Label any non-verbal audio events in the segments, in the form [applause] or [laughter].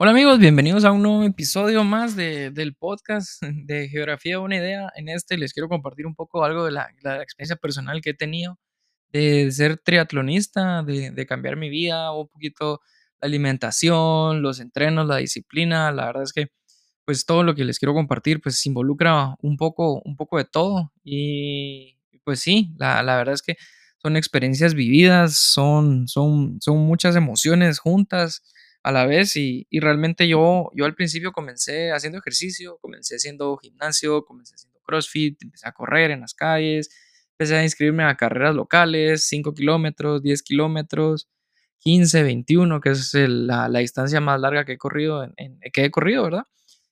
Hola amigos, bienvenidos a un nuevo episodio más de, del podcast de Geografía Una Idea. En este les quiero compartir un poco algo de la, la experiencia personal que he tenido de ser triatlonista, de, de, cambiar mi vida, un poquito la alimentación, los entrenos, la disciplina. La verdad es que pues todo lo que les quiero compartir pues involucra un poco, un poco de todo. Y pues sí, la, verdad es que son experiencias vividas, son, son, son muchas emociones juntas a la vez y, y, realmente yo, yo al principio comencé haciendo ejercicio, comencé haciendo gimnasio, comencé haciendo CrossFit, empecé a correr en las calles, empecé a inscribirme a carreras locales, 5 kilómetros, 10 kilómetros, 15, 21, que es la, la, distancia más larga que he corrido, en, en, que he corrido, ¿verdad?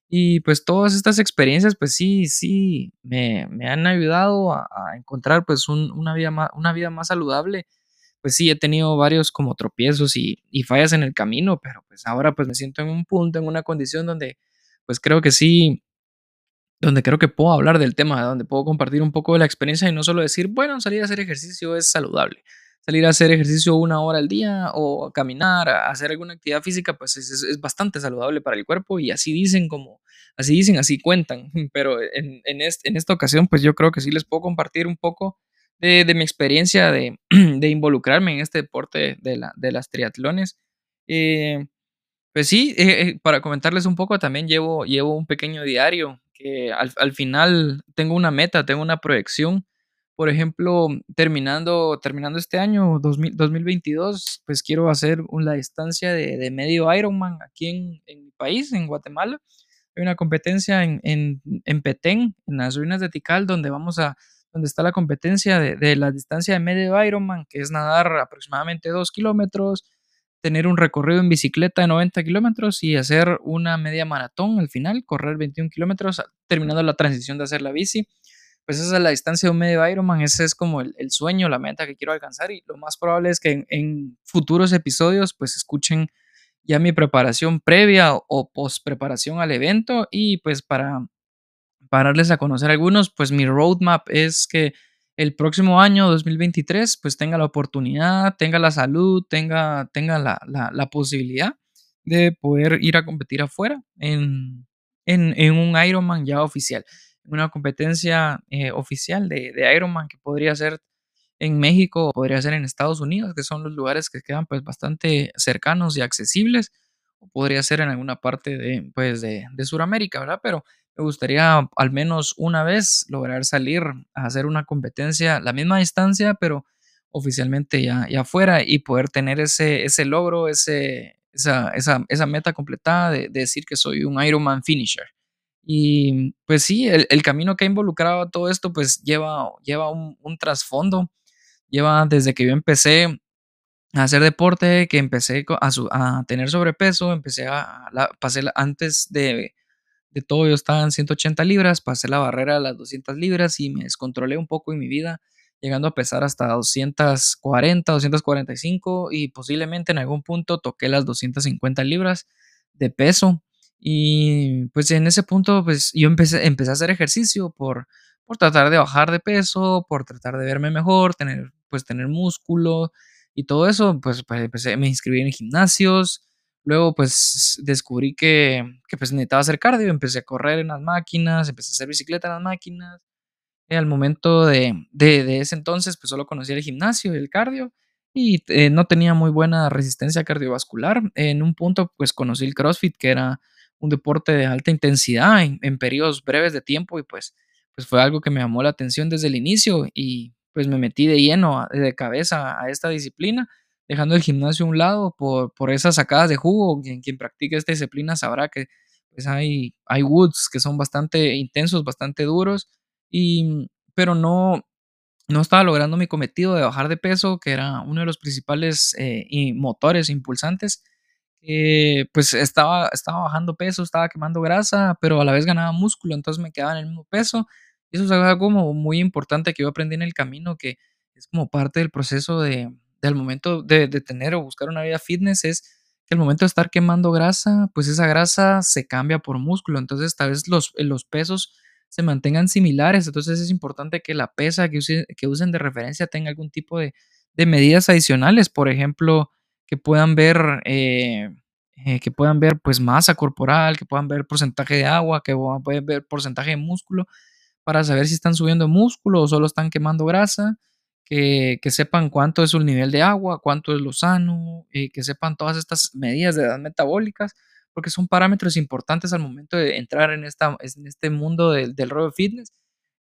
Y pues todas estas experiencias, pues sí, sí, me, me han ayudado a, encontrar pues un, una, vida más, una vida más saludable pues sí, he tenido varios como tropiezos y, y, fallas en el camino, pero pues ahora pues me siento en un punto, en una condición donde pues creo que sí, donde creo que puedo hablar del tema, donde puedo compartir un poco de la experiencia y no solo decir, bueno, salir a hacer ejercicio es saludable. Salir a hacer ejercicio una hora al día o caminar, a hacer alguna actividad física, pues es, bastante saludable para el cuerpo y así dicen como, así dicen, así cuentan. [laughs] Pero en, en, este, en esta ocasión, pues yo creo que sí les puedo compartir un poco de, de mi experiencia de, [clears throat] de, involucrarme en este deporte de, la, de las triatlones. Eh, pues sí, eh, eh, para comentarles un poco, también llevo, llevo un pequeño diario que al, al, final tengo una meta, tengo una proyección. Por ejemplo, terminando, terminando este año, 2000, 2022, pues quiero hacer una distancia de, de medio Ironman aquí en, en, mi país, en Guatemala. Hay una competencia en, en, en Petén, en las ruinas de Tikal, donde vamos a donde está la competencia de, de, la distancia de medio Ironman, que es nadar aproximadamente 2 kilómetros, tener un recorrido en bicicleta de 90 kilómetros y hacer una media maratón al final, correr 21 kilómetros, terminando la transición de hacer la bici. Pues esa es la distancia de un medio Ironman, ese es como el, el sueño, la meta que quiero alcanzar y lo más probable es que en, futuros episodios pues escuchen ya mi preparación previa o, post preparación al evento y pues para para darles a conocer algunos, pues mi roadmap es que el próximo año 2023 pues tenga la oportunidad, tenga la salud, tenga, tenga la, la, la posibilidad de poder ir a competir afuera en, en, en un Ironman ya oficial, una competencia eh, oficial de, de, Ironman que podría ser en México podría ser en Estados Unidos, que son los lugares que quedan pues bastante cercanos y accesibles, o podría ser en alguna parte de, pues, de, de Sudamérica, ¿verdad? Pero me gustaría al menos una vez lograr salir a hacer una competencia, la misma distancia, pero oficialmente ya, ya fuera y poder tener ese, ese logro, ese, esa, esa, esa meta completada de, de, decir que soy un Ironman finisher. Y pues sí, el, el, camino que ha involucrado todo esto pues lleva, lleva un, trasfondo, lleva desde que yo empecé a hacer deporte, que empecé a, a tener sobrepeso, empecé a, a la, pasé antes de de todo yo estaba en 180 libras, pasé la barrera de las 200 libras y me descontrolé un poco en mi vida, llegando a pesar hasta 240, 245 y posiblemente en algún punto toqué las 250 libras de peso. Y pues en ese punto pues yo empecé, empecé a hacer ejercicio por, por tratar de bajar de peso, por tratar de verme mejor, tener pues tener músculo y todo eso, pues, pues empecé, me inscribí en gimnasios, Luego, pues descubrí que, que pues, necesitaba hacer cardio, empecé a correr en las máquinas, empecé a hacer bicicleta en las máquinas. Y al momento de, de, de, ese entonces, pues solo conocía el gimnasio y el cardio y eh, no tenía muy buena resistencia cardiovascular. En un punto, pues conocí el CrossFit, que era un deporte de alta intensidad en, en periodos breves de tiempo y pues, pues fue algo que me llamó la atención desde el inicio y pues me metí de lleno, de cabeza a esta disciplina dejando el gimnasio a un lado por, por esas sacadas de jugo. Quien, quien practique esta disciplina sabrá que pues hay, hay woods que son bastante intensos, bastante duros, y, pero no, no estaba logrando mi cometido de bajar de peso, que era uno de los principales eh, motores impulsantes. Eh, pues estaba, estaba bajando peso, estaba quemando grasa, pero a la vez ganaba músculo, entonces me quedaba en el mismo peso. Eso es algo como muy importante que yo aprendí en el camino, que es como parte del proceso de, del momento de, de, tener o buscar una vida fitness es que el momento de estar quemando grasa, pues esa grasa se cambia por músculo. Entonces, tal vez los, los pesos se mantengan similares. Entonces es importante que la pesa que, que usen de referencia tenga algún tipo de, medidas adicionales, por ejemplo, que puedan ver, eh, eh, que puedan ver pues masa corporal, que puedan ver porcentaje de agua, que puedan ver porcentaje de músculo, para saber si están subiendo músculo o solo están quemando grasa que, sepan cuánto es su nivel de agua, cuánto es lo sano, eh, que sepan todas estas medidas de edad metabólicas, porque son parámetros importantes al momento de entrar en, esta, en este mundo del, del rollo fitness.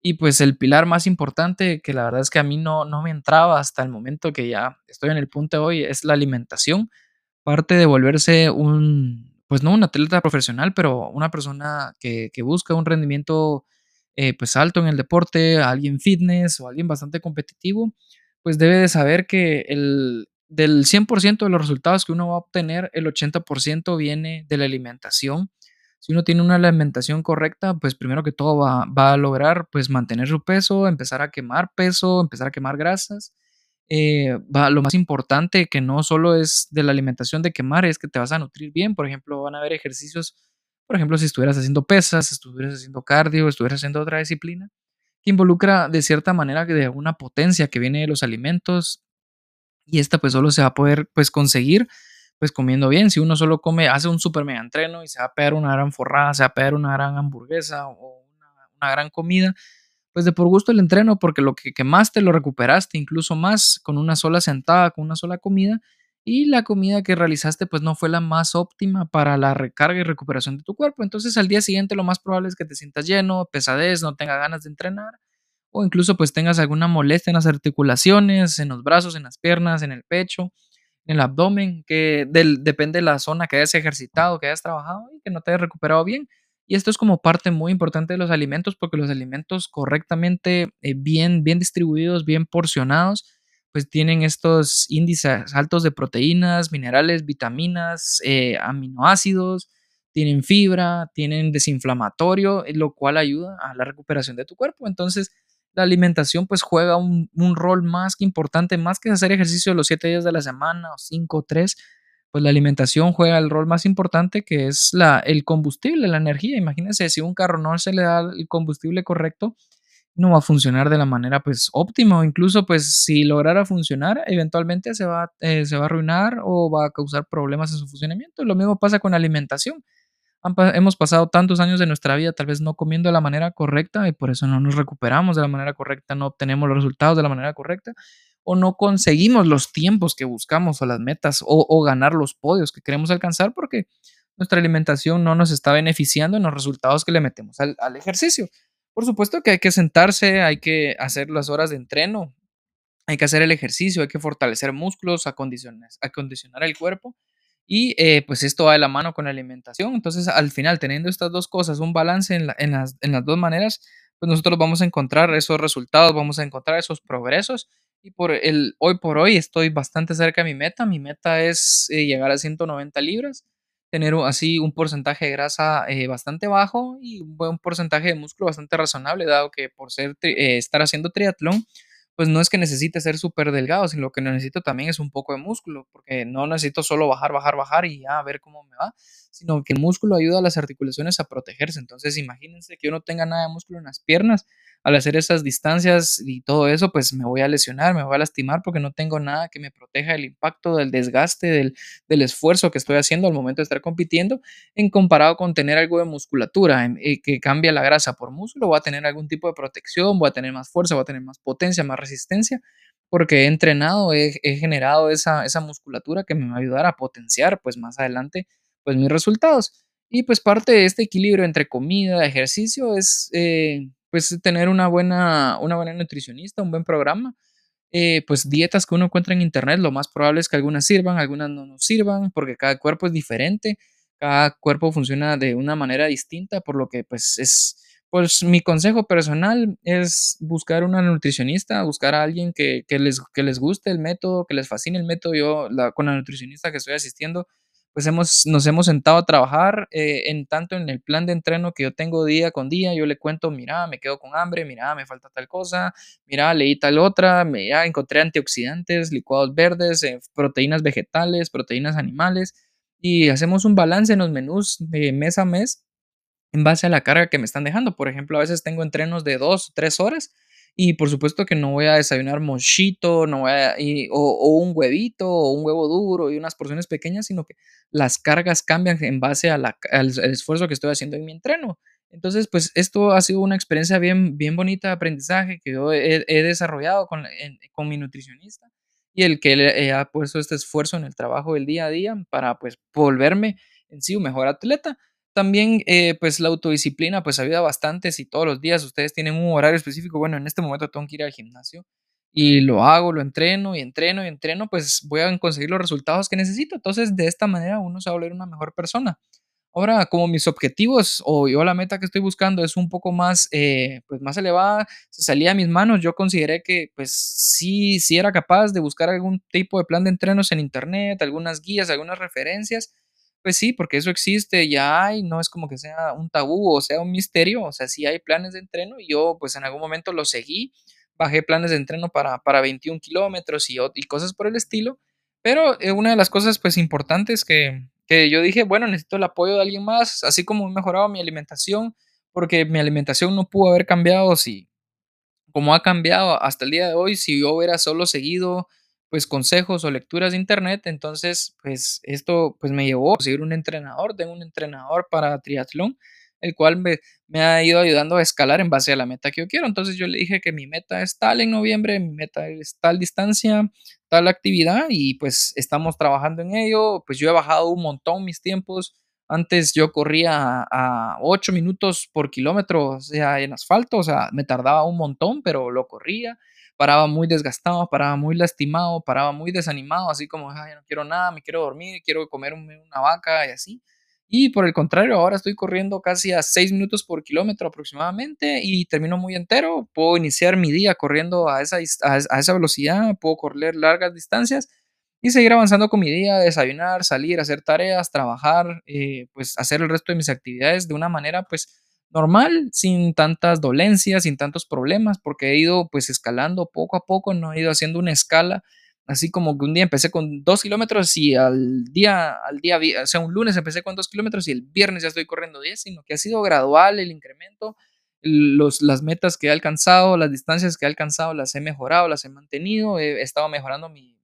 Y pues el pilar más importante, que la verdad es que a mí no, no me entraba hasta el momento que ya estoy en el punto de hoy, es la alimentación. Parte de volverse un, pues no un atleta profesional, pero una persona que, que busca un rendimiento eh, pues alto en el deporte, alguien fitness o alguien bastante competitivo, pues debe de saber que el, del 100% de los resultados que uno va a obtener, el 80% viene de la alimentación. Si uno tiene una alimentación correcta, pues primero que todo va, a lograr pues mantener su peso, empezar a quemar peso, empezar a quemar grasas. Eh, va, lo más importante que no solo es de la alimentación de quemar, es que te vas a nutrir bien. Por ejemplo, van a haber ejercicios por ejemplo, si estuvieras haciendo pesas, estuvieras haciendo cardio, estuvieras haciendo otra disciplina, que involucra de cierta manera de alguna potencia que viene de los alimentos y esta pues solo se va a poder pues conseguir pues comiendo bien. Si uno solo come, hace un super mega entreno y se va a pegar una gran forrada, se va a pegar una gran hamburguesa o una, gran comida, pues de por gusto el entreno porque lo que quemaste lo recuperaste incluso más con una sola sentada, con una sola comida y la comida que realizaste pues no fue la más óptima para la recarga y recuperación de tu cuerpo. Entonces al día siguiente lo más probable es que te sientas lleno, pesadez, no tengas ganas de entrenar o incluso pues tengas alguna molestia en las articulaciones, en los brazos, en las piernas, en el pecho, en el abdomen, que depende de la zona que hayas ejercitado, que hayas trabajado y que no te hayas recuperado bien. Y esto es como parte muy importante de los alimentos porque los alimentos correctamente, eh, bien, bien distribuidos, bien porcionados, pues tienen estos índices altos de proteínas, minerales, vitaminas, eh, aminoácidos, tienen fibra, tienen desinflamatorio, lo cual ayuda a la recuperación de tu cuerpo. Entonces, la alimentación pues juega un, rol más que importante, más que hacer ejercicio los siete días de la semana o cinco o tres, pues la alimentación juega el rol más importante que es la, el combustible, la energía. Imagínense, si un carro no se le da el combustible correcto, no va a funcionar de la manera pues óptima o incluso pues si lograra funcionar eventualmente se va, eh, se va a arruinar o va a causar problemas en su funcionamiento. Lo mismo pasa con la alimentación. Hemos pasado tantos años de nuestra vida tal vez no comiendo de la manera correcta y por eso no nos recuperamos de la manera correcta, no obtenemos los resultados de la manera correcta o no conseguimos los tiempos que buscamos o las metas o, ganar los podios que queremos alcanzar porque nuestra alimentación no nos está beneficiando en los resultados que le metemos al ejercicio. Por supuesto que hay que sentarse, hay que hacer las horas de entreno, hay que hacer el ejercicio, hay que fortalecer músculos, acondicionar, acondicionar el cuerpo y eh, pues esto va de la mano con la alimentación. Entonces al final teniendo estas dos cosas, un balance en, las, dos maneras, pues nosotros vamos a encontrar esos resultados, vamos a encontrar esos progresos y por el hoy por hoy estoy bastante cerca de mi meta. Mi meta es eh, llegar a 190 libras tener así un porcentaje de grasa eh, bastante bajo y un porcentaje de músculo bastante razonable, dado que por ser, estar haciendo triatlón, pues no es que necesite ser súper delgado, sino que necesito también es un poco de músculo, porque no necesito solo bajar, bajar, bajar y ya a ver cómo me va, sino que el músculo ayuda a las articulaciones a protegerse. Entonces imagínense que yo no tenga nada de músculo en las piernas, al hacer esas distancias y todo eso, pues me voy a lesionar, me voy a lastimar porque no tengo nada que me proteja del impacto, del desgaste, del, esfuerzo que estoy haciendo al momento de estar compitiendo, en comparado con tener algo de musculatura eh, que cambia la grasa por músculo, voy a tener algún tipo de protección, voy a tener más fuerza, voy a tener más potencia, más resistencia, porque he entrenado, he, generado esa, esa musculatura que me va a ayudar a potenciar pues más adelante pues mis resultados. Y pues parte de este equilibrio entre comida, ejercicio es eh, pues tener una buena, una buena nutricionista, un buen programa, eh, pues dietas que uno encuentra en internet, lo más probable es que algunas sirvan, algunas no nos sirvan, porque cada cuerpo es diferente, cada cuerpo funciona de una manera distinta, por lo que pues es, pues mi consejo personal es buscar una nutricionista, buscar a alguien que, les, guste el método, que les fascine el método. Yo con la nutricionista que estoy asistiendo, pues hemos, nos hemos sentado a trabajar eh, en tanto en el plan de entreno que yo tengo día con día, yo le cuento, mira, me quedo con hambre, mira, me falta tal cosa, mira, leí tal otra, mira, encontré antioxidantes, licuados verdes, eh, proteínas vegetales, proteínas animales, y hacemos un balance en los menús de mes a mes en base a la carga que me están dejando. Por ejemplo, a veces tengo entrenos de dos tres horas y por supuesto que no voy a desayunar mochito, no voy a, o, un huevito, o un huevo duro y unas porciones pequeñas, sino que las cargas cambian en base al, esfuerzo que estoy haciendo en mi entreno. Entonces, pues esto ha sido una experiencia bien, bien bonita de aprendizaje que yo he, desarrollado con, mi nutricionista y el que le, ha puesto este esfuerzo en el trabajo del día a día para pues volverme en sí un mejor atleta. También, eh, pues la autodisciplina, pues ayuda bastante. Si todos los días ustedes tienen un horario específico, bueno, en este momento tengo que ir al gimnasio y lo hago, lo entreno y entreno y entreno, pues voy a conseguir los resultados que necesito. Entonces, de esta manera uno se va a volver una mejor persona. Ahora, como mis objetivos o yo la meta que estoy buscando es un poco más, eh, pues más elevada, salía de mis manos, yo consideré que pues sí, sí era capaz de buscar algún tipo de plan de entrenos en internet, algunas guías, algunas referencias pues sí, porque eso existe, ya hay, no es como que sea un tabú o sea un misterio, o sea, sí hay planes de entreno y yo pues en algún momento lo seguí, bajé planes de entreno para, para 21 kilómetros y, y cosas por el estilo, pero eh, una de las cosas pues importantes que, que yo dije, bueno, necesito el apoyo de alguien más, así como he mejorado mi alimentación, porque mi alimentación no pudo haber cambiado si, como ha cambiado hasta el día de hoy, si yo hubiera solo seguido pues consejos o lecturas de internet, entonces pues esto pues me llevó a seguir un entrenador, tengo un entrenador para triatlón, el cual me, ha ido ayudando a escalar en base a la meta que yo quiero. Entonces yo le dije que mi meta es tal en noviembre, mi meta es tal distancia, tal actividad y pues estamos trabajando en ello. Pues yo he bajado un montón mis tiempos. Antes yo corría a 8 minutos por kilómetro, o sea, en asfalto, o sea, me tardaba un montón, pero lo corría paraba muy desgastado, paraba muy lastimado, paraba muy desanimado, así como, Ay, no quiero nada, me quiero dormir, quiero comer una vaca y así. Y por el contrario, ahora estoy corriendo casi a 6 minutos por kilómetro aproximadamente y termino muy entero. Puedo iniciar mi día corriendo a esa, a esa velocidad, puedo correr largas distancias y seguir avanzando con mi día, desayunar, salir, hacer tareas, trabajar, eh, pues hacer el resto de mis actividades de una manera pues normal, sin tantas dolencias, sin tantos problemas, porque he ido pues escalando poco a poco, no he ido haciendo una escala, así como que un día empecé con dos kilómetros y al día, al día, o sea, un lunes empecé con dos kilómetros y el viernes ya estoy corriendo 10, sino que ha sido gradual el incremento, los, las metas que he alcanzado, las distancias que he alcanzado, las he mejorado, las he mantenido, he, estado mejorando mi,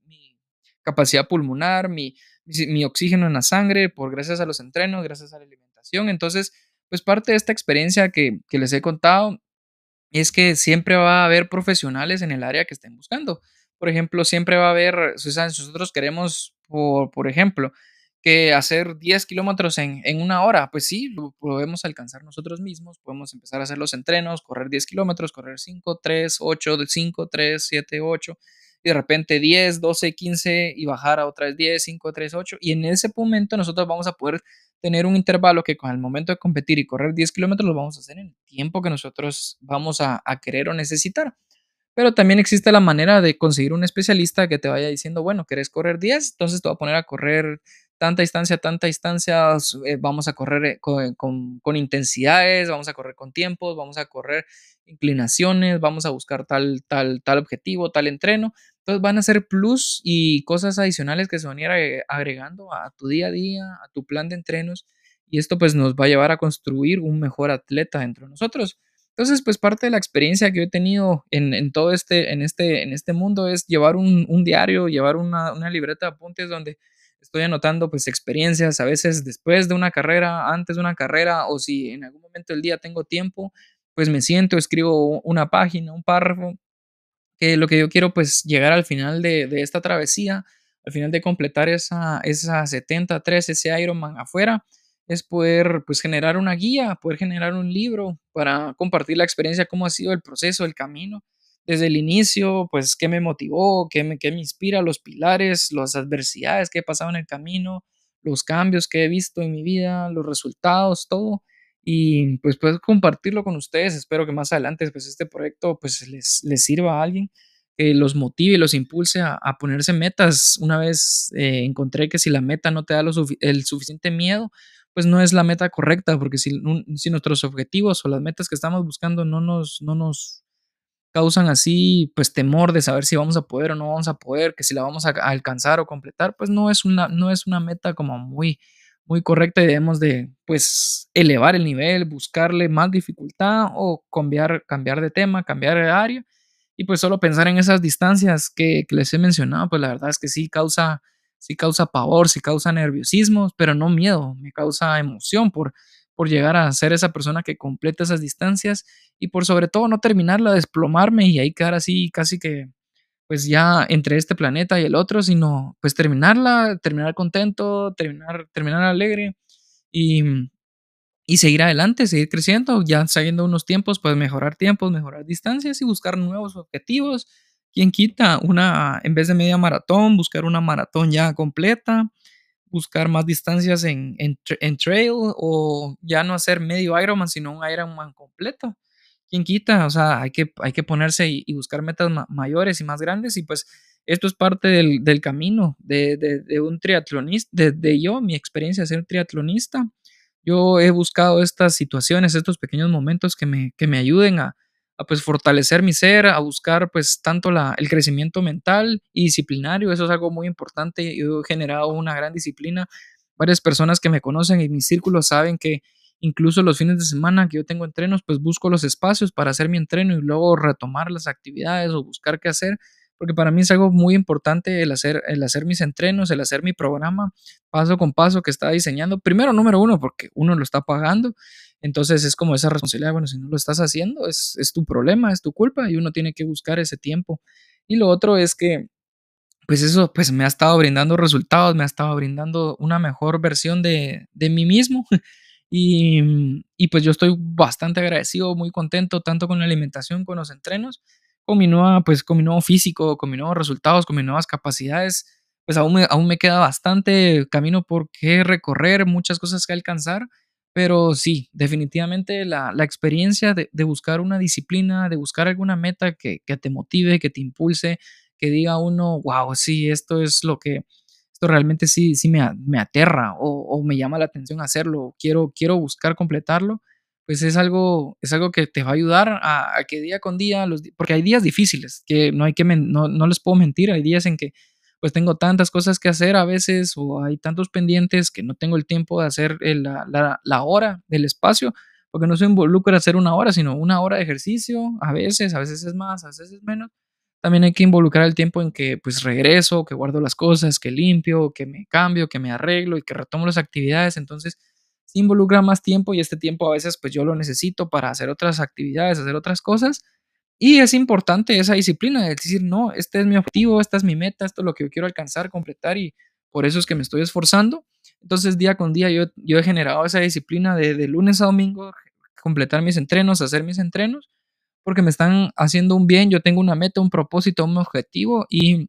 capacidad pulmonar, mi, mi, mi oxígeno en la sangre, por gracias a los entrenos, gracias a la alimentación, entonces pues parte de esta experiencia que, les he contado es que siempre va a haber profesionales en el área que estén buscando. Por ejemplo, siempre va a haber, si nosotros queremos, por, por ejemplo, que hacer 10 kilómetros en, en, una hora, pues sí, lo podemos alcanzar nosotros mismos, podemos empezar a hacer los entrenos, correr 10 kilómetros, correr 5, 3, 8, 5, 3, 7, 8, y de repente 10, 12, 15 y bajar a otra vez 10, 5, 3, 8, y en ese momento nosotros vamos a poder tener un intervalo que con el momento de competir y correr 10 kilómetros lo vamos a hacer en el tiempo que nosotros vamos a, querer o necesitar. Pero también existe la manera de conseguir un especialista que te vaya diciendo, bueno, ¿querés correr 10? Entonces te voy a poner a correr tanta distancia, tanta distancia, eh, vamos a correr eh, con, intensidades, vamos a correr con tiempos, vamos a correr inclinaciones, vamos a buscar tal, tal, tal objetivo, tal entreno. Entonces van a ser plus y cosas adicionales que se van a ir agregando a tu día a día, a tu plan de entrenos. Y esto pues nos va a llevar a construir un mejor atleta dentro de nosotros. Entonces, pues parte de la experiencia que he tenido en, todo este, en este, en este mundo es llevar un, diario, llevar una, una, libreta de apuntes donde estoy anotando pues experiencias, a veces después de una carrera, antes de una carrera, o si en algún momento del día tengo tiempo, pues me siento, escribo una página, un párrafo que lo que yo quiero pues llegar al final de, esta travesía, al final de completar esa, esa 73, ese Ironman afuera, es poder pues generar una guía, poder generar un libro para compartir la experiencia, cómo ha sido el proceso, el camino, desde el inicio, pues qué me motivó, qué me, qué me inspira, los pilares, las adversidades que he pasado en el camino, los cambios que he visto en mi vida, los resultados, todo y pues puedo compartirlo con ustedes. Espero que más adelante pues este proyecto pues les, les sirva a alguien, que los motive y los impulse a, ponerse metas. Una vez eh, encontré que si la meta no te da el suficiente miedo, pues no es la meta correcta, porque si, si, nuestros objetivos o las metas que estamos buscando no nos, no nos causan así pues temor de saber si vamos a poder o no vamos a poder, que si la vamos a alcanzar o completar, pues no es una, no es una meta como muy muy correcta y debemos de, pues, elevar el nivel, buscarle más dificultad o cambiar, cambiar de tema, cambiar de área. Y pues solo pensar en esas distancias que, les he mencionado, pues la verdad es que sí causa, sí causa pavor, sí causa nerviosismo, pero no miedo, me causa emoción por, por llegar a ser esa persona que completa esas distancias y por sobre todo no terminarla, desplomarme y ahí quedar así casi que pues ya entre este planeta y el otro, sino pues terminarla, terminar contento, terminar, terminar alegre y, y seguir adelante, seguir creciendo, ya sabiendo unos tiempos, pues mejorar tiempos, mejorar distancias y buscar nuevos objetivos. ¿Quién quita una, en vez de media maratón, buscar una maratón ya completa? Buscar más distancias en, en, trail o ya no hacer medio Ironman, sino un Ironman completo. ¿quién quita? O sea, hay que, hay que ponerse y, buscar metas mayores y más grandes y pues esto es parte del, del camino de, de, un triatlonista, de, yo, mi experiencia de ser triatlonista. Yo he buscado estas situaciones, estos pequeños momentos que me, que me ayuden a, a pues fortalecer mi ser, a buscar pues tanto la, el crecimiento mental y disciplinario, eso es algo muy importante. Yo he generado una gran disciplina. Varias personas que me conocen en mi círculo saben que Incluso los fines de semana que yo tengo entrenos, pues busco los espacios para hacer mi entreno y luego retomar las actividades o buscar qué hacer, porque para mí es algo muy importante el hacer, el hacer mis entrenos, el hacer mi programa paso con paso que está diseñando. Primero, número uno, porque uno lo está pagando, entonces es como esa responsabilidad, bueno, si no lo estás haciendo, es, es tu problema, es tu culpa y uno tiene que buscar ese tiempo. Y lo otro es que pues eso pues me ha estado brindando resultados, me ha estado brindando una mejor versión de, de mí mismo. [laughs] Y, y, pues yo estoy bastante agradecido, muy contento, tanto con la alimentación, con los entrenos, con mi, nueva, pues, con mi nuevo físico, con mis nuevos resultados, con mis nuevas capacidades. Pues aún me, aún me queda bastante camino por qué recorrer, muchas cosas que alcanzar, pero sí, definitivamente la, la experiencia de, de, buscar una disciplina, de buscar alguna meta que, que te motive, que te impulse, que diga uno, wow, sí, esto es lo que, realmente sí, sí me, me aterra o, me llama la atención hacerlo, quiero, quiero buscar completarlo, pues es algo, es algo que te va a ayudar a, que día con día, los, porque hay días difíciles, que no hay que, no, no les puedo mentir, hay días en que pues tengo tantas cosas que hacer a veces o hay tantos pendientes que no tengo el tiempo de hacer la, hora del espacio, porque no se involucra hacer una hora, sino una hora de ejercicio, a veces, a veces es más, a veces es menos, también hay que involucrar el tiempo en que pues regreso, que guardo las cosas, que limpio, que me cambio, que me arreglo y que retomo las actividades. Entonces, involucra más tiempo y este tiempo a veces pues yo lo necesito para hacer otras actividades, hacer otras cosas. Y es importante esa disciplina de decir, no, este es mi objetivo, esta es mi meta, esto es lo que yo quiero alcanzar, completar y por eso es que me estoy esforzando. Entonces, día con día yo, yo he generado esa disciplina de, de lunes a domingo, completar mis entrenos, hacer mis entrenos porque me están haciendo un bien, yo tengo una meta, un propósito, un objetivo y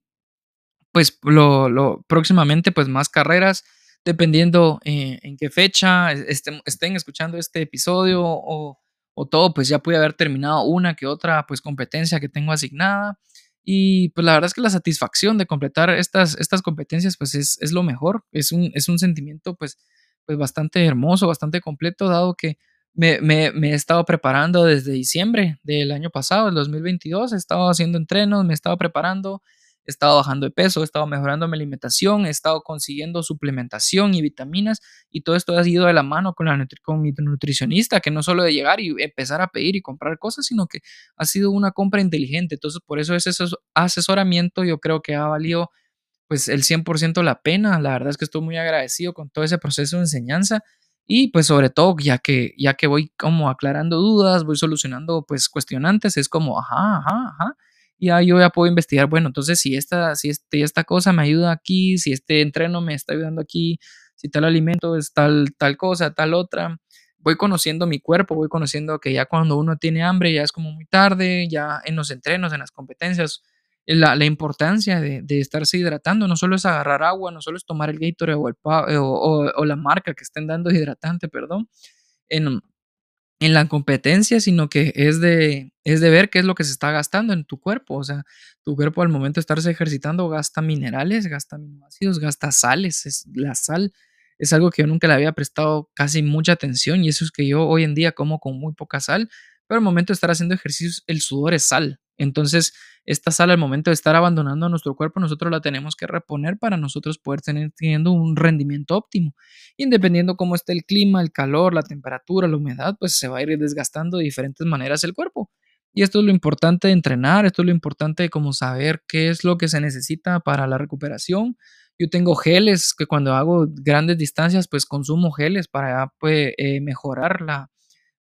pues lo, lo próximamente pues más carreras dependiendo eh, en qué fecha estén, escuchando este episodio o, todo, pues ya pude haber terminado una que otra pues competencia que tengo asignada. Y pues la verdad es que la satisfacción de completar estas, estas competencias pues es, es lo mejor, es un, es un sentimiento pues, pues bastante hermoso, bastante completo, dado que me, me, me, he estado preparando desde diciembre del año pasado, el 2022. He estado haciendo entrenos, me he estado preparando, he estado bajando de peso, he estado mejorando mi alimentación, he estado consiguiendo suplementación y vitaminas y todo esto ha ido de la mano con, la, con mi nutricionista, que no solo de llegar y empezar a pedir y comprar cosas, sino que ha sido una compra inteligente. Entonces, por eso ese asesoramiento yo creo que ha valido pues el 100% la pena. La verdad es que estoy muy agradecido con todo ese proceso de enseñanza y pues sobre todo, ya que, ya que voy como aclarando dudas, voy solucionando pues cuestionantes, es como, ajá, ajá, ajá. Y yo ya puedo investigar, bueno, entonces si esta, si este, esta cosa me ayuda aquí, si este entreno me está ayudando aquí, si tal alimento es tal, tal cosa, tal otra. Voy conociendo mi cuerpo, voy conociendo que ya cuando uno tiene hambre ya es como muy tarde, ya en los entrenos, en las competencias, la, la importancia de, de, estarse hidratando. No solo es agarrar agua, no solo es tomar el Gatorade o, el, o, o, la marca que estén dando hidratante, perdón, en la competencia, sino que es de, es de ver qué es lo que se está gastando en tu cuerpo. O sea, tu cuerpo al momento de estarse ejercitando gasta minerales, gasta aminoácidos, gasta sales. Es, la sal es algo que yo nunca le había prestado casi mucha atención y eso es que yo hoy en día como con muy poca sal, pero al momento de estar haciendo ejercicios, el sudor es sal. Entonces, esta sal al momento de estar abandonando a nuestro cuerpo, nosotros la tenemos que reponer para nosotros poder tener teniendo un rendimiento óptimo. Y dependiendo cómo esté el clima, el calor, la temperatura, la humedad, pues se va a ir desgastando de diferentes maneras el cuerpo. Y esto es lo importante de entrenar, esto es lo importante de como saber qué es lo que se necesita para la recuperación. Yo tengo geles que cuando hago grandes distancias, pues consumo geles para pues, eh, mejorar la,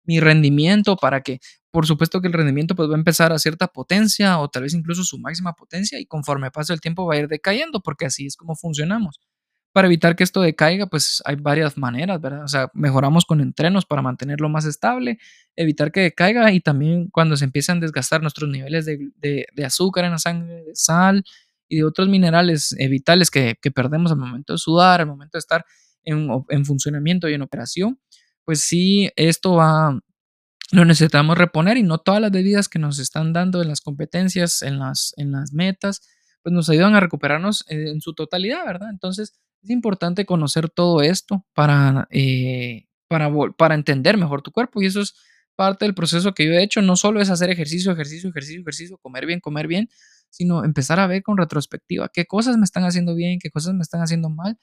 mi rendimiento, para que, por supuesto que el rendimiento pues va a empezar a cierta potencia o tal vez incluso su máxima potencia y conforme pasa el tiempo va a ir decayendo porque así es como funcionamos. Para evitar que esto decaiga, pues hay varias maneras, ¿verdad? O sea, mejoramos con entrenos para mantenerlo más estable, evitar que decaiga y también cuando se empiezan a desgastar nuestros niveles de, azúcar en la sangre, de sal y de otros minerales vitales que, perdemos al momento de sudar, al momento de estar en, en funcionamiento y en operación, pues sí, esto va, lo necesitamos reponer y no todas las bebidas que nos están dando en las competencias, en las, en las metas, pues nos ayudan a recuperarnos en su totalidad, ¿verdad? Entonces, es importante conocer todo esto para, eh, para, para entender mejor tu cuerpo y eso es parte del proceso que yo he hecho. No solo es hacer ejercicio, ejercicio, ejercicio, ejercicio, comer bien, comer bien, sino empezar a ver con retrospectiva qué cosas me están haciendo bien, qué cosas me están haciendo mal,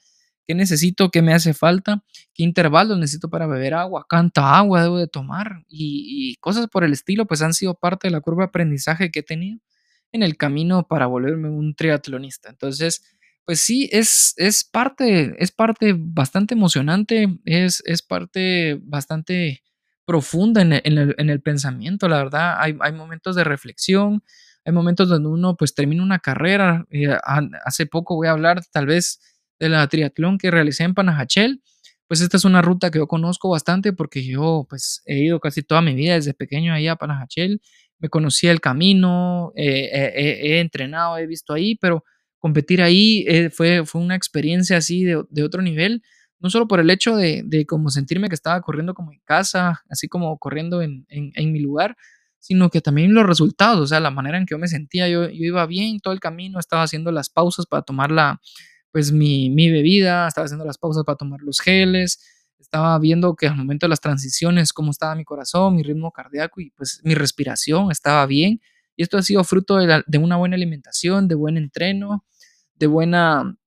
qué necesito, qué me hace falta, qué intervalos necesito para beber agua, cuánta agua debo de tomar y, cosas por el estilo, pues han sido parte de la curva de aprendizaje que he tenido en el camino para volverme un triatlonista. Entonces, pues sí, es, es, parte, es parte bastante emocionante, es, es parte bastante profunda en el, en el, pensamiento, la verdad. Hay, hay, momentos de reflexión, hay momentos donde uno pues termina una carrera. Eh, hace poco voy a hablar tal vez de la triatlón que realicé en Panajachel. Pues esta es una ruta que yo conozco bastante porque yo pues he ido casi toda mi vida desde pequeño ahí a Panajachel. Me conocía el camino, eh, he entrenado, he visto ahí, pero competir ahí eh, fue, fue una experiencia así de, otro nivel, no solo por el hecho de, de, como sentirme que estaba corriendo como en casa, así como corriendo en, en, mi lugar, sino que también los resultados, o sea, la manera en que yo me sentía, yo, yo iba bien todo el camino, estaba haciendo las pausas para tomar la, pues mi, mi bebida, estaba haciendo las pausas para tomar los geles, estaba viendo que al momento de las transiciones, cómo estaba mi corazón, mi ritmo cardíaco y pues mi respiración estaba bien. Y esto ha sido fruto de, de una buena alimentación, de buen entreno, de buena,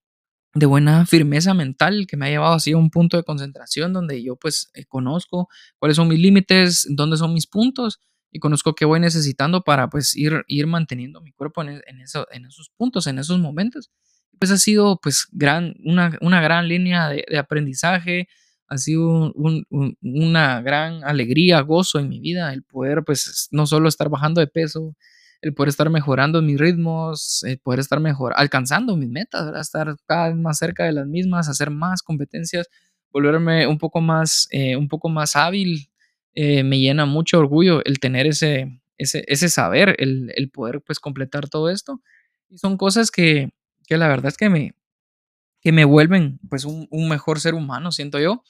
de buena firmeza mental que me ha llevado así a un punto de concentración donde yo pues eh, conozco cuáles son mis límites, dónde son mis puntos y conozco qué voy necesitando para pues ir, ir manteniendo mi cuerpo en, e, en, en esos puntos, en esos momentos. Pues ha sido pues gran, una, una gran línea de, aprendizaje, ha sido una gran alegría, gozo en mi vida, el poder pues no solo estar bajando de peso, el poder estar mejorando mis ritmos, el poder estar mejor, alcanzando mis metas, estar cada vez más cerca de las mismas, hacer más competencias, volverme un poco más, eh, un poco más hábil, eh, me llena mucho orgullo el tener ese, ese, ese saber, el, el, poder pues completar todo esto. Y son cosas que, que la verdad es que me, que me vuelven pues un, un mejor ser humano, siento yo.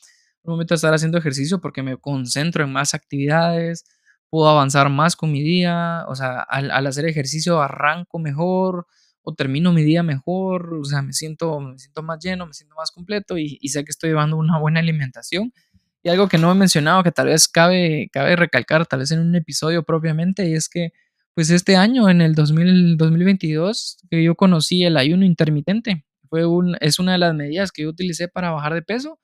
Un momento de estar haciendo ejercicio porque me concentro en más actividades, puedo avanzar más con mi día, o sea, al, hacer ejercicio arranco mejor o termino mi día mejor, o sea, me siento, me siento más lleno, me siento más completo y, sé que estoy llevando una buena alimentación. Y algo que no he mencionado, que tal vez cabe, cabe recalcar, tal vez en un episodio propiamente, y es que, pues este año, en el 2022, que yo conocí el ayuno intermitente. Fue es una de las medidas que yo utilicé para bajar de peso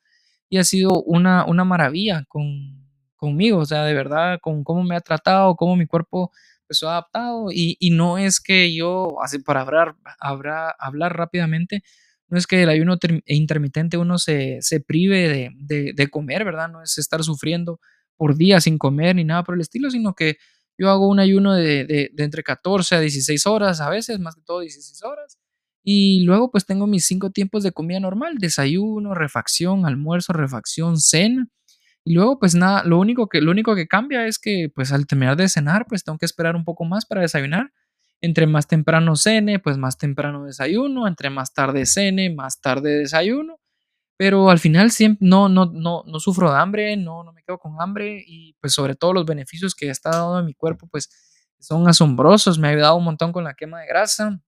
y ha sido una, una maravilla con, conmigo, o sea, de verdad, con cómo me ha tratado, cómo mi cuerpo pues, se ha adaptado y, y, no es que yo, así para hablar, hablar, hablar rápidamente, no es que el ayuno intermitente uno se, se prive de, de, de, comer, ¿verdad? No es estar sufriendo por días sin comer ni nada por el estilo, sino que yo hago un ayuno de, de, entre 14 a 16 horas, a veces más que todo 16 horas, y luego pues tengo mis cinco tiempos de comida normal, desayuno, refacción, almuerzo, refacción, cena, y luego, pues nada, lo único que, lo único que cambia es que, pues al terminar de cenar, pues tengo que esperar un poco más para desayunar. Entre más temprano cene, pues más temprano desayuno. Entre más tarde cene, más tarde desayuno. Pero al final siempre no, no, no, no sufro de hambre, no, no me quedo con hambre. Y pues sobre todo los beneficios que está dando en mi cuerpo, pues son asombrosos. Me ha ayudado un montón con la quema de grasa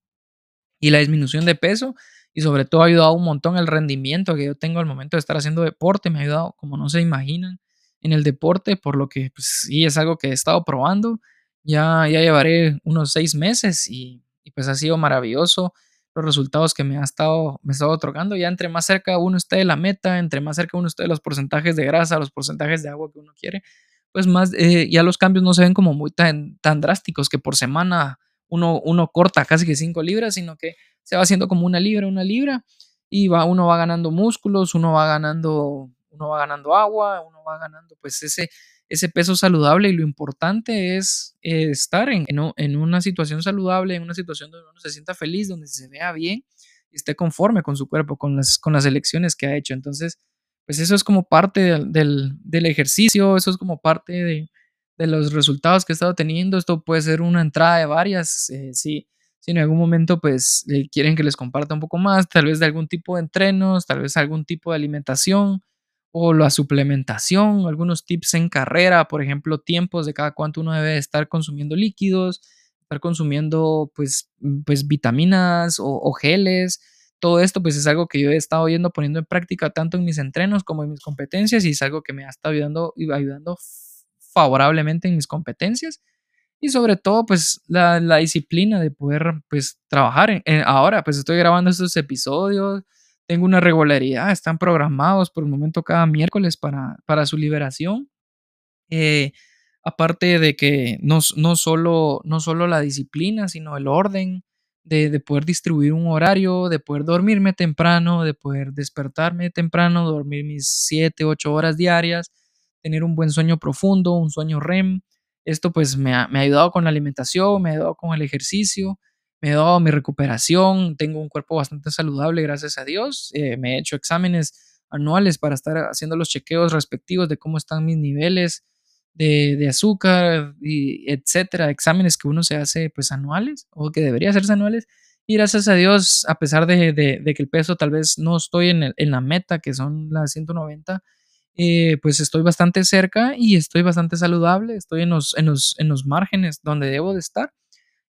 y la disminución de peso y sobre todo ha ayudado un montón el rendimiento que yo tengo al momento de estar haciendo deporte, me ha ayudado como no se imaginan en el deporte, por lo que pues, sí es algo que he estado probando Ya, ya llevaré unos seis meses y, y pues ha sido maravilloso los resultados que me ha estado, me ha estado otorgando. Ya entre más cerca uno esté de la meta, entre más cerca uno esté de los porcentajes de grasa, los porcentajes de agua que uno quiere, pues más, eh, ya los cambios no se ven como muy tan, tan drásticos que por semana uno, uno corta casi que 5 libras, sino que se va haciendo como una libra, una libra, y va, uno va ganando músculos, uno va ganando, uno va ganando agua, uno va ganando pues ese, ese peso saludable y lo importante es eh, estar en, en, una situación saludable, en una situación donde uno se sienta feliz, donde se vea bien y esté conforme con su cuerpo, con las, con las elecciones que ha hecho. Entonces, pues eso es como parte del, del, ejercicio, eso es como parte de, de, los resultados que he estado teniendo. Esto puede ser una entrada de varias. Eh, si, si en algún momento pues quieren que les comparta un poco más, tal vez de algún tipo de entrenos, tal vez algún tipo de alimentación o la suplementación, algunos tips en carrera, por ejemplo, tiempos de cada cuánto uno debe estar consumiendo líquidos, estar consumiendo pues, mm, pues vitaminas o, geles. Todo esto pues es algo que yo he estado yendo poniendo en práctica tanto en mis entrenos como en mis competencias y es algo que me ha estado ayudando, ayudando favorablemente en mis competencias y sobre todo pues la, disciplina de poder pues trabajar. ahora pues estoy grabando estos episodios, tengo una regularidad, están programados por el momento cada miércoles para, para su liberación. Eh, aparte de que no, no, solo, no solo la disciplina, sino el orden de, de, poder distribuir un horario, de poder dormirme temprano, de poder despertarme temprano, dormir mis 7, 8 horas diarias, tener un buen sueño profundo, un sueño REM. Esto pues me ha, me ha ayudado con la alimentación, me ha ayudado con el ejercicio me he mi recuperación, tengo un cuerpo bastante saludable, gracias a Dios. Eh, me he hecho exámenes anuales para estar haciendo los chequeos respectivos de cómo están mis niveles de, azúcar, y etcétera. Exámenes que uno se hace pues anuales o que debería hacerse anuales. Y gracias a Dios, a pesar de, que el peso tal vez no estoy en, la meta, que son las 190, eh, pues estoy bastante cerca y estoy bastante saludable, estoy en los, en los márgenes donde debo de estar.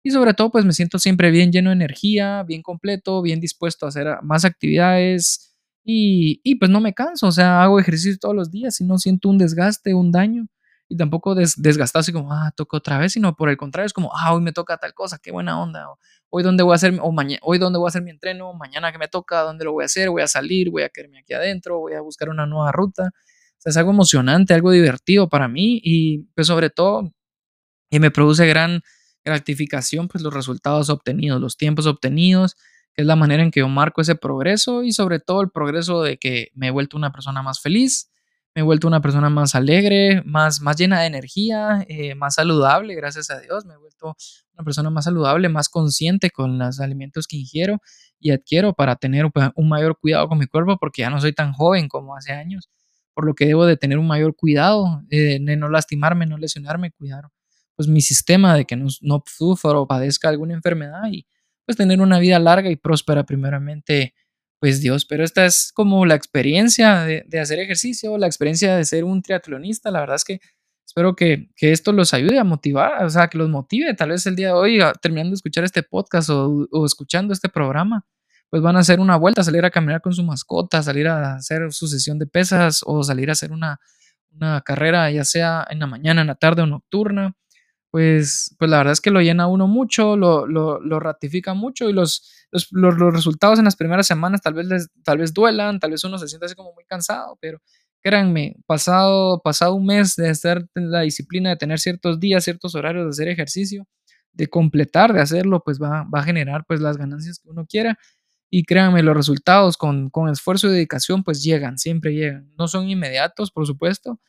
Y sobre todo, pues me siento siempre bien lleno de energía, bien completo, bien dispuesto a hacer más actividades y, y pues no me canso, o sea, hago ejercicio todos los días y no siento un desgaste, un daño y tampoco des, desgastado así como, ah, toco otra vez, sino por el contrario, es como, ah, hoy me toca tal cosa, qué buena onda, hoy dónde voy a hacer, o mañana, hoy dónde voy a hacer mi entreno, mañana que me toca, dónde lo voy a hacer, voy a salir, voy a quedarme aquí adentro, voy a buscar una nueva ruta. O sea, es algo emocionante, algo divertido para mí y pues sobre todo, y me produce gran gratificación, pues los resultados obtenidos, los tiempos obtenidos, que es la manera en que yo marco ese progreso y sobre todo el progreso de que me he vuelto una persona más feliz, me he vuelto una persona más alegre, más, más llena de energía, eh, más saludable, gracias a Dios, me he vuelto una persona más saludable, más consciente con los alimentos que ingiero y adquiero para tener un mayor cuidado con mi cuerpo porque ya no soy tan joven como hace años, por lo que debo de tener un mayor cuidado, eh, de no lastimarme, no lesionarme, cuidar pues mi sistema de que no, no sufra o padezca alguna enfermedad y pues tener una vida larga y próspera primeramente pues Dios, pero esta es como la experiencia de, de, hacer ejercicio, la experiencia de ser un triatlonista, la verdad es que espero que, que, esto los ayude a motivar, o sea, que los motive, tal vez el día de hoy, ah, terminando de escuchar este podcast o, o escuchando este programa, pues van a hacer una vuelta, salir a caminar con su mascota, salir a hacer su sesión de pesas o salir a hacer una, una carrera, ya sea en la mañana, en la tarde o nocturna, pues, pues la verdad es que lo llena uno mucho, lo, lo, ratifica mucho y los, los, los, resultados en las primeras semanas tal vez, les, tal vez duelan, tal vez uno se sienta así como muy cansado, pero créanme, pasado, pasado un mes de estar en la disciplina, de tener ciertos días, ciertos horarios de hacer ejercicio, de completar, de hacerlo, pues va, va a generar pues las ganancias que uno quiera. Y créanme, los resultados con, con esfuerzo y dedicación pues llegan, siempre llegan. No son inmediatos, por supuesto,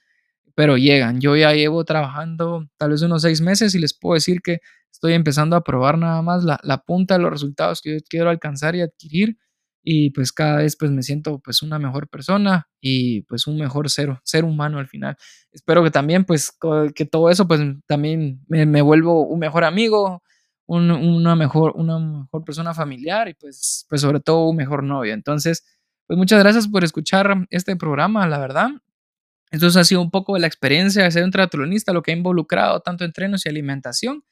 pero llegan. Yo ya llevo trabajando tal vez unos seis meses y les puedo decir que estoy empezando a probar nada más la, la, punta de los resultados que yo quiero alcanzar y adquirir y pues cada vez pues me siento pues una mejor persona y pues un mejor ser, ser humano al final. Espero que también pues que todo eso pues también me, me vuelvo un mejor amigo, un, una, mejor, una mejor persona familiar y pues, pues sobre todo un mejor novio. Entonces pues muchas gracias por escuchar este programa, la verdad. Entonces ha sido un poco la experiencia de ser un triatlonista, lo que ha involucrado tanto entrenos y alimentación.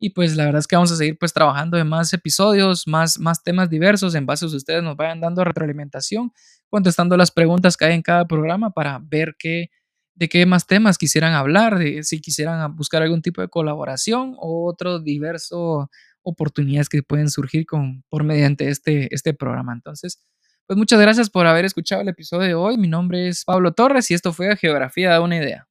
Y pues la verdad es que vamos a seguir pues trabajando en más episodios, más, más temas diversos en base a ustedes nos vayan dando retroalimentación, contestando las preguntas que hay en cada programa para ver qué, de qué más temas quisieran hablar, de si quisieran buscar algún tipo de colaboración o otro diverso oportunidades que pueden surgir con, por mediante este, este programa. Entonces, pues muchas gracias por haber escuchado el episodio de hoy. Mi nombre es Pablo Torres y esto fue Geografía de una idea.